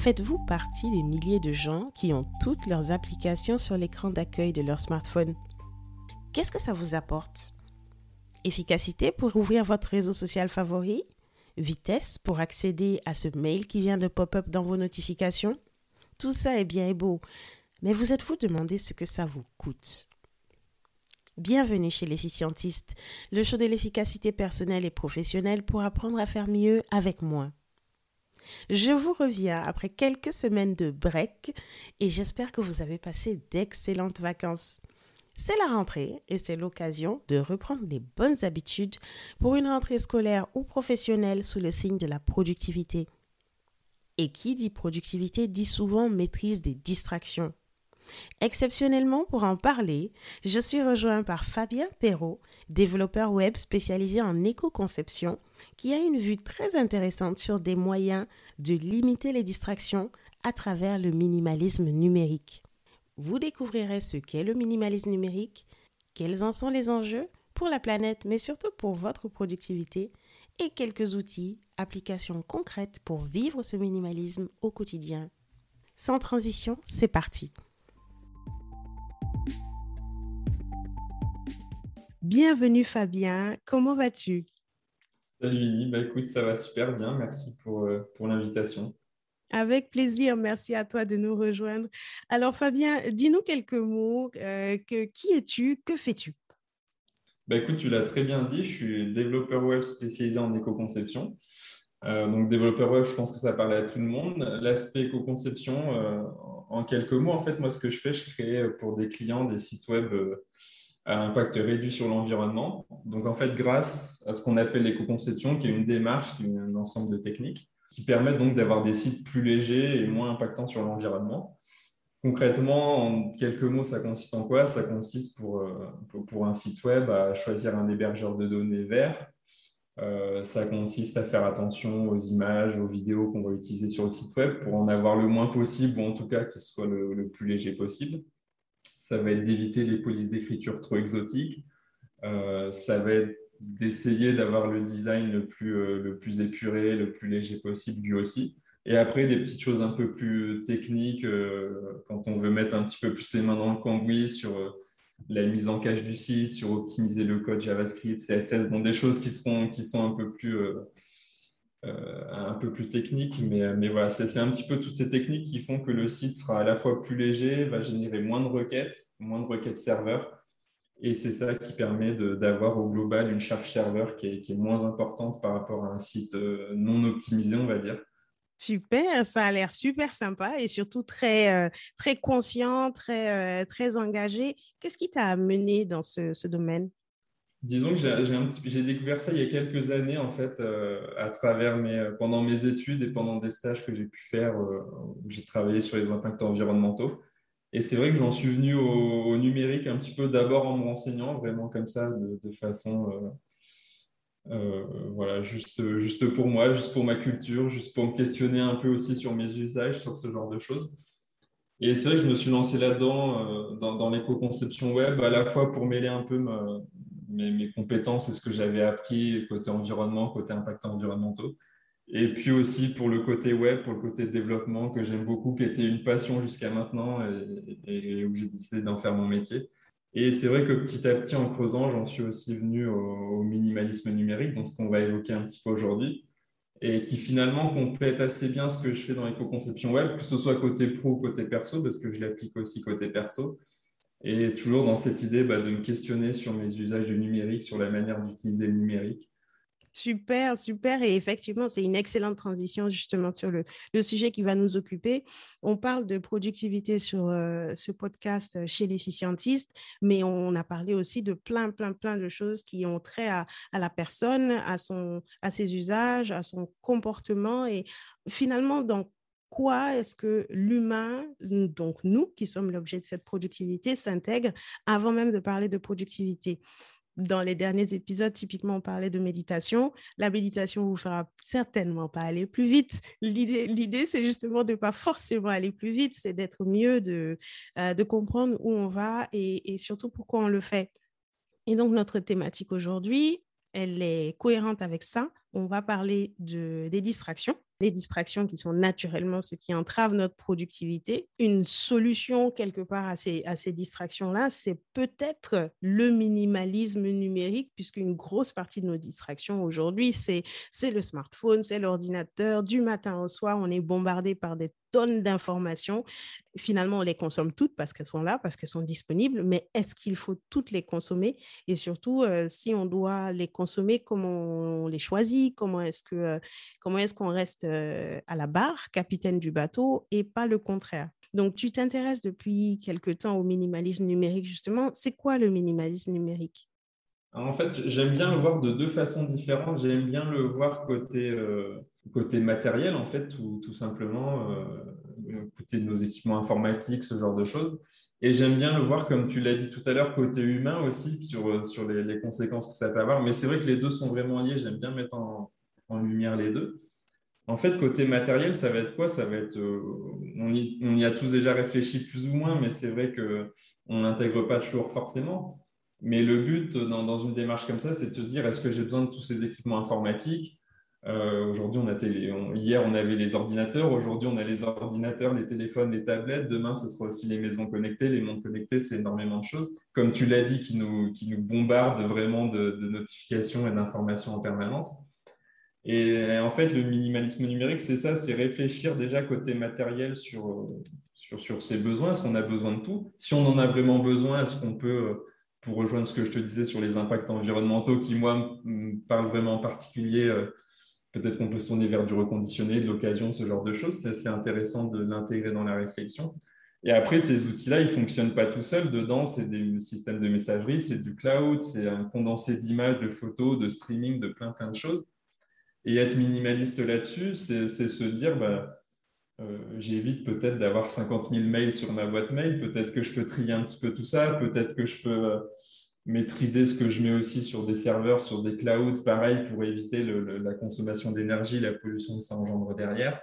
Faites-vous partie des milliers de gens qui ont toutes leurs applications sur l'écran d'accueil de leur smartphone. Qu'est-ce que ça vous apporte? Efficacité pour ouvrir votre réseau social favori? Vitesse pour accéder à ce mail qui vient de pop-up dans vos notifications? Tout ça est bien et beau, mais vous êtes-vous demandé ce que ça vous coûte? Bienvenue chez l'efficientiste, le show de l'efficacité personnelle et professionnelle pour apprendre à faire mieux avec moi. Je vous reviens après quelques semaines de break et j'espère que vous avez passé d'excellentes vacances. C'est la rentrée et c'est l'occasion de reprendre les bonnes habitudes pour une rentrée scolaire ou professionnelle sous le signe de la productivité. Et qui dit productivité dit souvent maîtrise des distractions. Exceptionnellement, pour en parler, je suis rejoint par Fabien Perrault, développeur web spécialisé en éco-conception, qui a une vue très intéressante sur des moyens de limiter les distractions à travers le minimalisme numérique. Vous découvrirez ce qu'est le minimalisme numérique, quels en sont les enjeux pour la planète, mais surtout pour votre productivité, et quelques outils, applications concrètes pour vivre ce minimalisme au quotidien. Sans transition, c'est parti. Bienvenue Fabien, comment vas-tu? Salut Lily, bah, écoute, ça va super bien, merci pour, euh, pour l'invitation. Avec plaisir, merci à toi de nous rejoindre. Alors Fabien, dis-nous quelques mots, euh, que, qui es-tu, que fais-tu? Bah, Écoute, tu l'as très bien dit, je suis développeur web spécialisé en éco-conception. Euh, donc développeur web, je pense que ça parle à tout le monde. L'aspect éco-conception, en quelques mots, en fait, moi ce que je fais, je crée pour des clients des sites web à impact réduit sur l'environnement. Donc, en fait, grâce à ce qu'on appelle l'éco-conception, qui est une démarche, qui est un ensemble de techniques, qui permettent donc d'avoir des sites plus légers et moins impactants sur l'environnement. Concrètement, en quelques mots, ça consiste en quoi? Ça consiste pour, euh, pour, pour, un site web à choisir un hébergeur de données vert. Euh, ça consiste à faire attention aux images, aux vidéos qu'on va utiliser sur le site web pour en avoir le moins possible ou en tout cas qu'il soit le, le plus léger possible ça va être d'éviter les polices d'écriture trop exotiques, euh, ça va être d'essayer d'avoir le design le plus, euh, le plus épuré, le plus léger possible lui aussi. Et après, des petites choses un peu plus techniques, euh, quand on veut mettre un petit peu plus les mains dans le cambouis sur la mise en cache du site, sur optimiser le code JavaScript, CSS, bon, des choses qui, seront, qui sont un peu plus un peu plus technique, mais, mais voilà, c'est un petit peu toutes ces techniques qui font que le site sera à la fois plus léger, va générer moins de requêtes, moins de requêtes serveurs, et c'est ça qui permet d'avoir au global une charge serveur qui est, qui est, moins importante par rapport à un site euh, non optimisé, on va dire. Super, ça a l'air super sympa et surtout très, euh, très conscient, très, très engagé. Qu'est-ce qui t'a amené dans ce domaine? Disons que j'ai découvert ça il y a quelques années, en fait, euh, à travers mes, euh, pendant mes études et pendant des stages que j'ai pu faire euh, où j'ai travaillé sur les impacts environnementaux. Et c'est vrai que j'en suis venu au, numérique un petit peu d'abord en me renseignant, vraiment comme ça, de, façon, voilà, juste, juste pour moi, juste pour ma culture, juste pour me questionner un peu aussi sur mes usages, sur ce genre de choses. Et c'est vrai que je me suis lancé là-dedans, dans, dans l'éco-conception web, à la fois pour mêler un peu ma, mes, compétences et ce que j'avais appris côté environnement, côté impact environnementaux. Et puis aussi pour le côté web, pour le côté développement que j'aime beaucoup, qui était une passion jusqu'à maintenant et, où j'ai décidé d'en faire mon métier. Et c'est vrai que petit à petit, en creusant, j'en suis aussi venu au, minimalisme numérique, donc ce qu'on va évoquer un petit peu aujourd'hui, et qui finalement complète assez bien ce que je fais dans l'éco-conception web, que ce soit côté pro ou côté perso, parce que je l'applique aussi côté perso. Et toujours dans cette idée bah, de me questionner sur mes usages du numérique, sur la manière d'utiliser le numérique. Super, super. Et effectivement, c'est une excellente transition justement sur le, sujet qui va nous occuper. On parle de productivité sur euh, ce podcast chez l'efficientiste, mais on a parlé aussi de plein, plein, plein de choses qui ont trait à, à la personne, à, son, à ses usages, à son comportement. Et finalement, dans quoi est-ce que l'humain, donc nous qui sommes l'objet de cette productivité, s'intègre avant même de parler de productivité? Dans les derniers épisodes, typiquement, on parlait de méditation. La méditation vous fera certainement pas aller plus vite. L'idée, c'est justement de ne pas forcément aller plus vite, c'est d'être mieux, de, euh, de comprendre où on va et surtout pourquoi on le fait. Et donc, notre thématique aujourd'hui, elle est cohérente avec ça, on va parler de, des distractions. Les distractions qui sont naturellement ce qui entrave notre productivité. Une solution quelque part à ces, à ces distractions-là, c'est peut-être le minimalisme numérique, puisqu'une grosse partie de nos distractions aujourd'hui, c'est le smartphone, c'est l'ordinateur. Du matin au soir, on est bombardé par des tonnes d'informations. Finalement, on les consomme toutes parce qu'elles sont là, parce qu'elles sont disponibles, mais est-ce qu'il faut toutes les consommer? Et surtout, euh, si on doit les consommer, comment on les choisit? Comment est-ce que euh, comment est-ce qu'on reste euh, à la barre, capitaine du bateau, et pas le contraire? Donc, tu t'intéresses depuis quelque temps au minimalisme numérique, justement. C'est quoi le minimalisme numérique? En fait, j'aime bien le voir de deux façons différentes. J'aime bien le voir côté, euh, côté matériel, en fait, tout, tout simplement, euh, côté de nos équipements informatiques, ce genre de choses. Et j'aime bien le voir, comme tu l'as dit tout à l'heure, côté humain aussi, sur, euh, sur les, conséquences que ça peut avoir. Mais c'est vrai que les deux sont vraiment liés. J'aime bien mettre en, en, lumière les deux. En fait, côté matériel, ça va être quoi? Ça va être, on y, on, y, a tous déjà réfléchi plus ou moins, mais c'est vrai qu'on n'intègre pas toujours forcément. Mais le but dans, une démarche comme ça, c'est de se dire est-ce que j'ai besoin de tous ces équipements informatiques? Euh, Aujourd'hui, on a télé, hier, on avait les ordinateurs. Aujourd'hui, on a les ordinateurs, les téléphones, les tablettes. Demain, ce sera aussi les maisons connectées. Les montres connectées, c'est énormément de choses. Comme tu l'as dit, qui nous, qui nous bombardent vraiment de, notifications et d'informations en permanence. Et en fait, le minimalisme numérique, c'est ça, c'est réfléchir déjà côté matériel sur, sur, sur ses besoins. Est-ce qu'on a besoin de tout? Si on en a vraiment besoin, est-ce qu'on peut pour rejoindre ce que je te disais sur les impacts environnementaux qui, moi, me parlent vraiment en particulier, euh, peut-être qu'on peut se tourner vers du reconditionné, de l'occasion, ce genre de choses. C'est intéressant de l'intégrer dans la réflexion. Et après, ces outils-là, ils ne fonctionnent pas tout seuls. Dedans, c'est des systèmes de messagerie, c'est du cloud, c'est un condensé d'images, de photos, de streaming, de plein, plein de choses. Et être minimaliste là-dessus, c'est se dire, bah, euh, j'évite peut-être d'avoir 50 000 mails sur ma boîte mail. Peut-être que je peux trier un petit peu tout ça. Peut-être que je peux euh, maîtriser ce que je mets aussi sur des serveurs, sur des clouds, pareil, pour éviter la consommation d'énergie, la pollution que ça engendre derrière.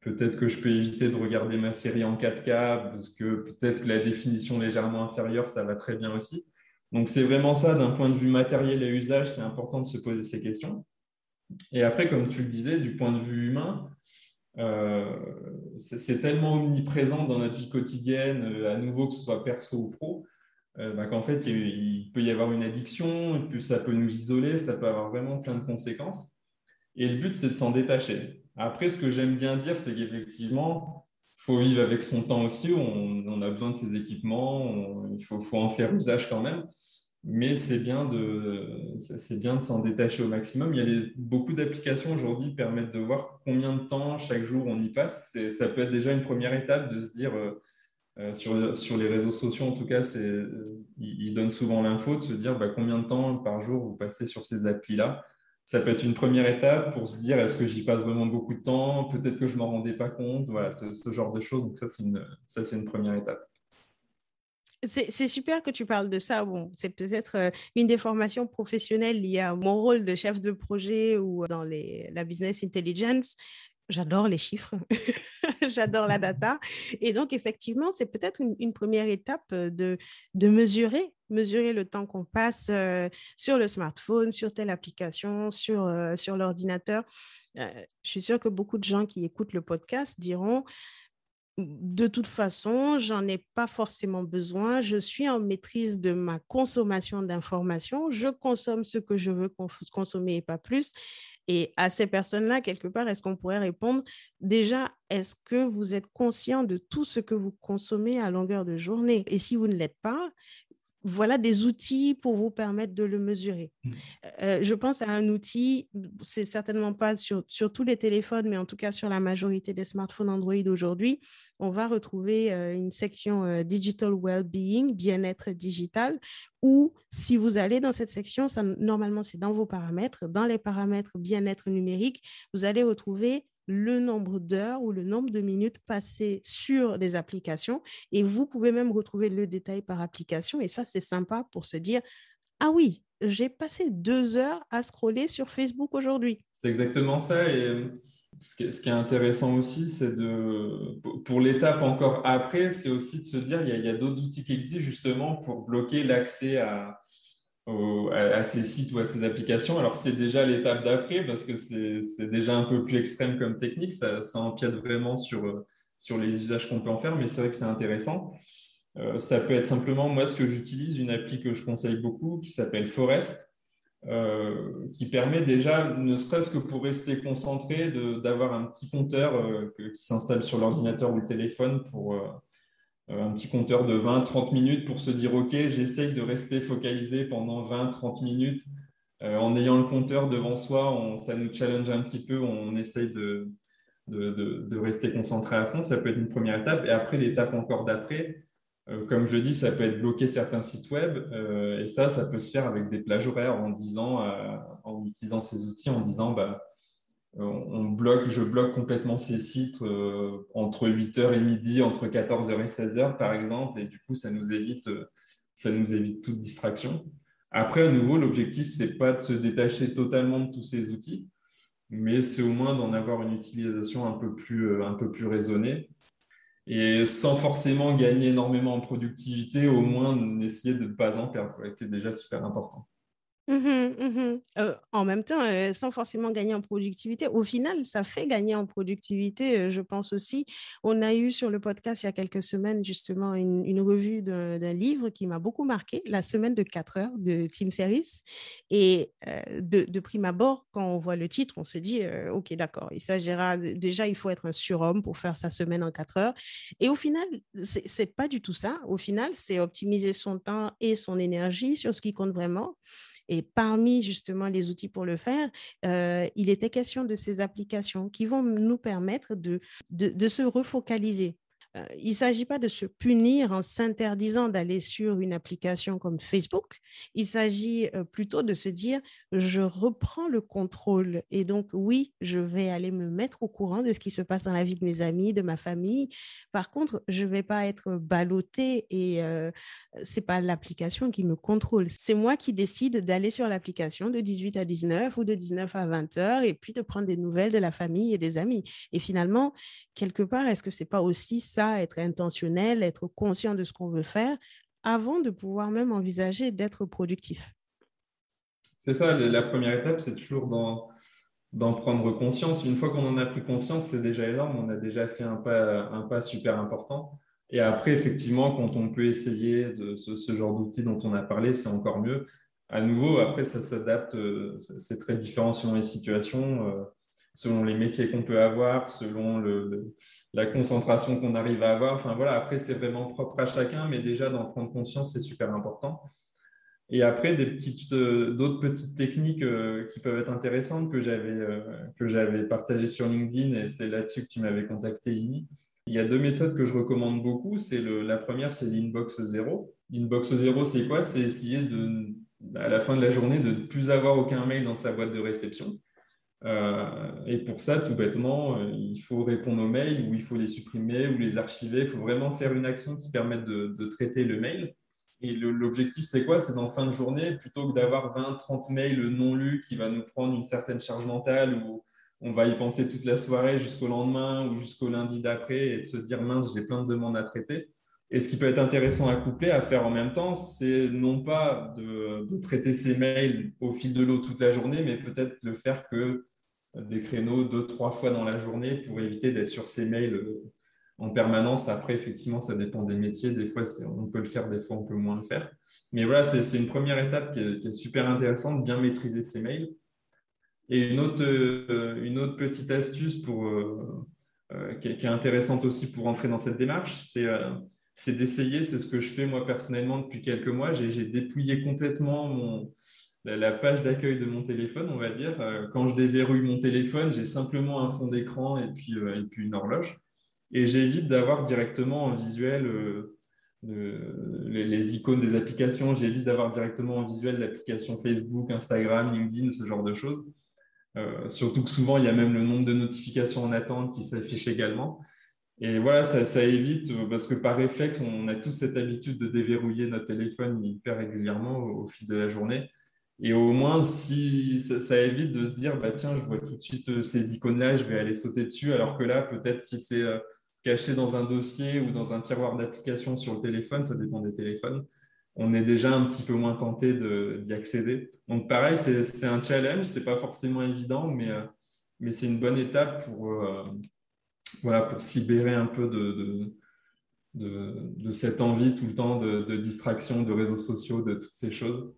Peut-être que je peux éviter de regarder ma série en 4K, parce que peut-être que la définition légèrement inférieure, ça va très bien aussi. Donc c'est vraiment ça, d'un point de vue matériel et usage, c'est important de se poser ces questions. Et après, comme tu le disais, du point de vue humain, euh, c'est tellement omniprésent dans notre vie quotidienne, euh, à nouveau que ce soit perso ou pro, bah, qu'en fait, il, peut y avoir une addiction, et puis ça peut nous isoler, ça peut avoir vraiment plein de conséquences. Et le but, c'est de s'en détacher. Après, ce que j'aime bien dire, c'est qu'effectivement, il faut vivre avec son temps aussi, on, a besoin de ces équipements, il faut, faut, en faire usage quand même mais c'est bien de, c'est bien de s'en détacher au maximum. Il y a beaucoup d'applications aujourd'hui qui permettent de voir combien de temps chaque jour on y passe. Ça peut être déjà une première étape de se dire, euh, euh, sur, sur, les réseaux sociaux en tout cas, ils, donnent souvent l'info de se dire bah, combien de temps par jour vous passez sur ces applis-là. Ça peut être une première étape pour se dire est-ce que j'y passe vraiment beaucoup de temps? Peut-être que je ne m'en rendais pas compte. Voilà, ce, genre de choses. Donc ça, c'est une, une première étape. C'est super que tu parles de ça. Bon, c'est peut-être euh, une des formations professionnelles liées à mon rôle de chef de projet ou dans les, la business intelligence. J'adore les chiffres, j'adore la data. Et donc, effectivement, c'est peut-être une, première étape euh, de, de mesurer, mesurer le temps qu'on passe euh, sur le smartphone, sur telle application, sur, sur l'ordinateur. je suis sûre que beaucoup de gens qui écoutent le podcast diront de toute façon, j'en ai pas forcément besoin. Je suis en maîtrise de ma consommation d'informations. Je consomme ce que je veux consommer et pas plus. Et à ces personnes-là, quelque part, est-ce qu'on pourrait répondre déjà, est-ce que vous êtes conscient de tout ce que vous consommez à longueur de journée? Et si vous ne l'êtes pas, voilà des outils pour vous permettre de le mesurer. Mmh. Euh, je pense à un outil, c'est certainement pas sur, sur, tous les téléphones, mais en tout cas sur la majorité des smartphones Android aujourd'hui, on va retrouver euh, une section euh, Digital Well-being, bien-être digital, où si vous allez dans cette section, ça, normalement c'est dans vos paramètres, dans les paramètres bien-être numérique, vous allez retrouver le nombre d'heures ou le nombre de minutes passées sur des applications. Et vous pouvez même retrouver le détail par application. Et ça c'est sympa pour se dire ah oui j'ai passé deux heures à scroller sur Facebook aujourd'hui. C'est exactement ça. Et euh, ce qui, est, intéressant aussi c'est de pour l'étape encore après c'est aussi de se dire il y a d'autres outils qui existent justement pour bloquer l'accès à à, ces sites ou à ces applications. Alors, c'est déjà l'étape d'après parce que c'est déjà un peu plus extrême comme technique. Ça, ça empiète vraiment sur, sur les usages qu'on peut en faire, mais c'est vrai que c'est intéressant. Euh, ça peut être simplement, moi, ce que j'utilise, une appli que je conseille beaucoup qui s'appelle Forest, euh, qui permet déjà, ne serait-ce que pour rester concentré, d'avoir un petit compteur euh, qui s'installe sur l'ordinateur ou le téléphone pour un petit compteur de 20-30 minutes pour se dire, OK, j'essaye de rester focalisé pendant 20-30 minutes. en ayant le compteur devant soi, ça nous challenge un petit peu, on essaye de, de, rester concentré à fond. Ça peut être une première étape. Et après, l'étape encore d'après, euh, comme je dis, ça peut être bloquer certains sites web euh, et ça, ça peut se faire avec des plages horaires en disant, euh, en utilisant ces outils, en disant, bah, on bloque, je bloque complètement ces sites entre 8h et midi, entre 14h et 16h par exemple, et du coup, ça nous évite, ça nous évite toute distraction. Après, à nouveau, l'objectif, c'est pas de se détacher totalement de tous ces outils, mais c'est au moins d'en avoir une utilisation un peu plus, plus raisonnée et sans forcément gagner énormément en productivité, au moins essayer de ne pas en perdre, qui est déjà super important. Mmh mmh euh, en même temps, euh, sans forcément gagner en productivité, au final, ça fait gagner en productivité, euh, je pense aussi. On a eu sur le podcast il y a quelques semaines justement une, revue d'un livre qui m'a beaucoup marqué, La semaine de 4 heures de Tim Ferriss. Et de, prime abord, quand on voit le titre, on se dit, OK, d'accord, il s'agira déjà, il faut être un surhomme pour faire sa semaine en 4 heures. Et au final, c'est pas du tout ça. Au final, c'est optimiser son temps et son énergie sur ce qui compte vraiment. Et parmi justement les outils pour le faire, euh, il était question de ces applications qui vont nous permettre de, se refocaliser il ne s'agit pas de se punir en s'interdisant d'aller sur une application comme Facebook. Il s'agit euh, plutôt de se dire, je reprends le contrôle. Et donc, oui, je vais aller me mettre au courant de ce qui se passe dans la vie de mes amis, de ma famille. Par contre, je ne vais pas être ballottée et euh, ce n'est pas l'application qui me contrôle. C'est moi qui décide d'aller sur l'application de 18 à 19 ou de 19 à 20 heures et puis de prendre des nouvelles de la famille et des amis. Et finalement, quelque part, est-ce que ce n'est pas aussi ça, être intentionnel, être conscient de ce qu'on veut faire, avant de pouvoir même envisager d'être productif? C'est ça, la première étape, c'est toujours d'en prendre conscience. Une fois qu'on en a pris conscience, c'est déjà énorme, on a déjà fait un pas, un pas super important. Et après, effectivement, quand on peut essayer de, ce, genre d'outils dont on a parlé, c'est encore mieux. À nouveau, après, ça s'adapte, euh, c'est très différent selon les situations. Selon les métiers qu'on peut avoir, selon la concentration qu'on arrive à avoir. Enfin voilà, après, c'est vraiment propre à chacun, mais déjà d'en prendre conscience, c'est super important. Et après, euh, d'autres petites techniques euh, qui peuvent être intéressantes que j'avais, euh, que j'avais partagées sur LinkedIn, et c'est là-dessus que tu m'avais contacté, Ini. Il y a deux méthodes que je recommande beaucoup. C'est la première, c'est l'inbox zéro. L'inbox zéro, c'est quoi? C'est essayer de, à la fin de la journée, de ne plus avoir aucun mail dans sa boîte de réception. Euh, et pour ça, tout bêtement, euh, il faut répondre aux mails ou il faut les supprimer ou les archiver. Il faut vraiment faire une action qui permette de, traiter le mail. Et l'objectif, c'est quoi? C'est dans fin de journée, plutôt que d'avoir 20, 30 mails non lus qui va nous prendre une certaine charge mentale ou on va y penser toute la soirée jusqu'au lendemain ou jusqu'au lundi d'après et de se dire mince, j'ai plein de demandes à traiter. Et ce qui peut être intéressant à coupler, à faire en même temps, c'est non pas de, de, traiter ces mails au fil de l'eau toute la journée, mais peut-être le faire que des créneaux deux, trois fois dans la journée pour éviter d'être sur ces mails euh, en permanence. Après, effectivement, ça dépend des métiers. Des fois, on peut le faire, des fois, on peut moins le faire. Mais voilà, c'est une première étape qui est, super intéressante, bien maîtriser ces mails. Et une autre, euh, une autre petite astuce pour, euh, qui, est, intéressante aussi pour entrer dans cette démarche, c'est d'essayer, c'est ce que je fais moi personnellement depuis quelques mois. J'ai dépouillé complètement mon, la, page d'accueil de mon téléphone, on va dire. Euh, quand je déverrouille mon téléphone, j'ai simplement un fond d'écran et, puis, euh, une horloge. Et j'évite d'avoir directement en visuel euh, les, icônes des applications. J'évite d'avoir directement en visuel l'application Facebook, Instagram, LinkedIn, ce genre de choses. surtout que souvent, il y a même le nombre de notifications en attente qui s'affiche également. Et voilà, ça, ça, évite, parce que par réflexe, on a tous cette habitude de déverrouiller notre téléphone hyper régulièrement au fil de la journée. Et au moins, si ça, évite de se dire, bah, tiens, je vois tout de suite euh, ces icônes-là, je vais aller sauter dessus, alors que là, peut-être si c'est euh, caché dans un dossier ou dans un tiroir d'application sur le téléphone, ça dépend des téléphones, on est déjà un petit peu moins tenté d'y accéder. Donc pareil, c'est un challenge, c'est pas forcément évident, mais, euh, mais c'est une bonne étape pour, voilà, pour se libérer un peu de, de, de, cette envie tout le temps de distraction, de réseaux sociaux, de toutes ces choses.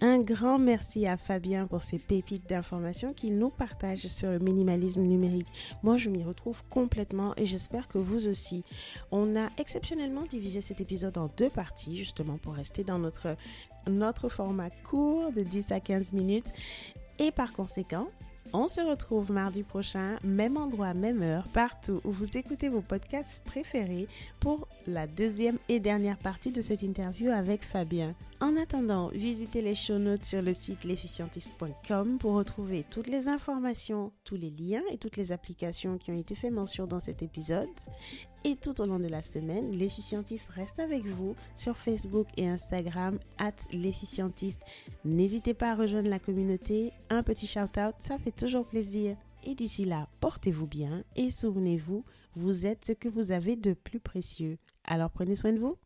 Un grand merci à Fabien pour ces pépites d'informations qu'il nous partage sur le minimalisme numérique. Moi, je m'y retrouve complètement et j'espère que vous aussi. On a exceptionnellement divisé cet épisode en deux parties, justement pour rester dans notre, notre format court de 10 à 15 minutes. Et par conséquent, on se retrouve mardi prochain, même endroit, même heure, partout où vous écoutez vos podcasts préférés pour la deuxième et dernière partie de cette interview avec Fabien. En attendant, visitez les show notes sur le site l'efficientiste.com pour retrouver toutes les informations, tous les liens et toutes les applications qui ont été fait mention dans cet épisode. Et tout au long de la semaine, l'efficientiste reste avec vous sur Facebook et Instagram, at l'efficientiste. N'hésitez pas à rejoindre la communauté. Un petit shout-out, ça fait toujours plaisir. Et d'ici là, portez-vous bien et souvenez-vous, vous êtes ce que vous avez de plus précieux. Alors prenez soin de vous.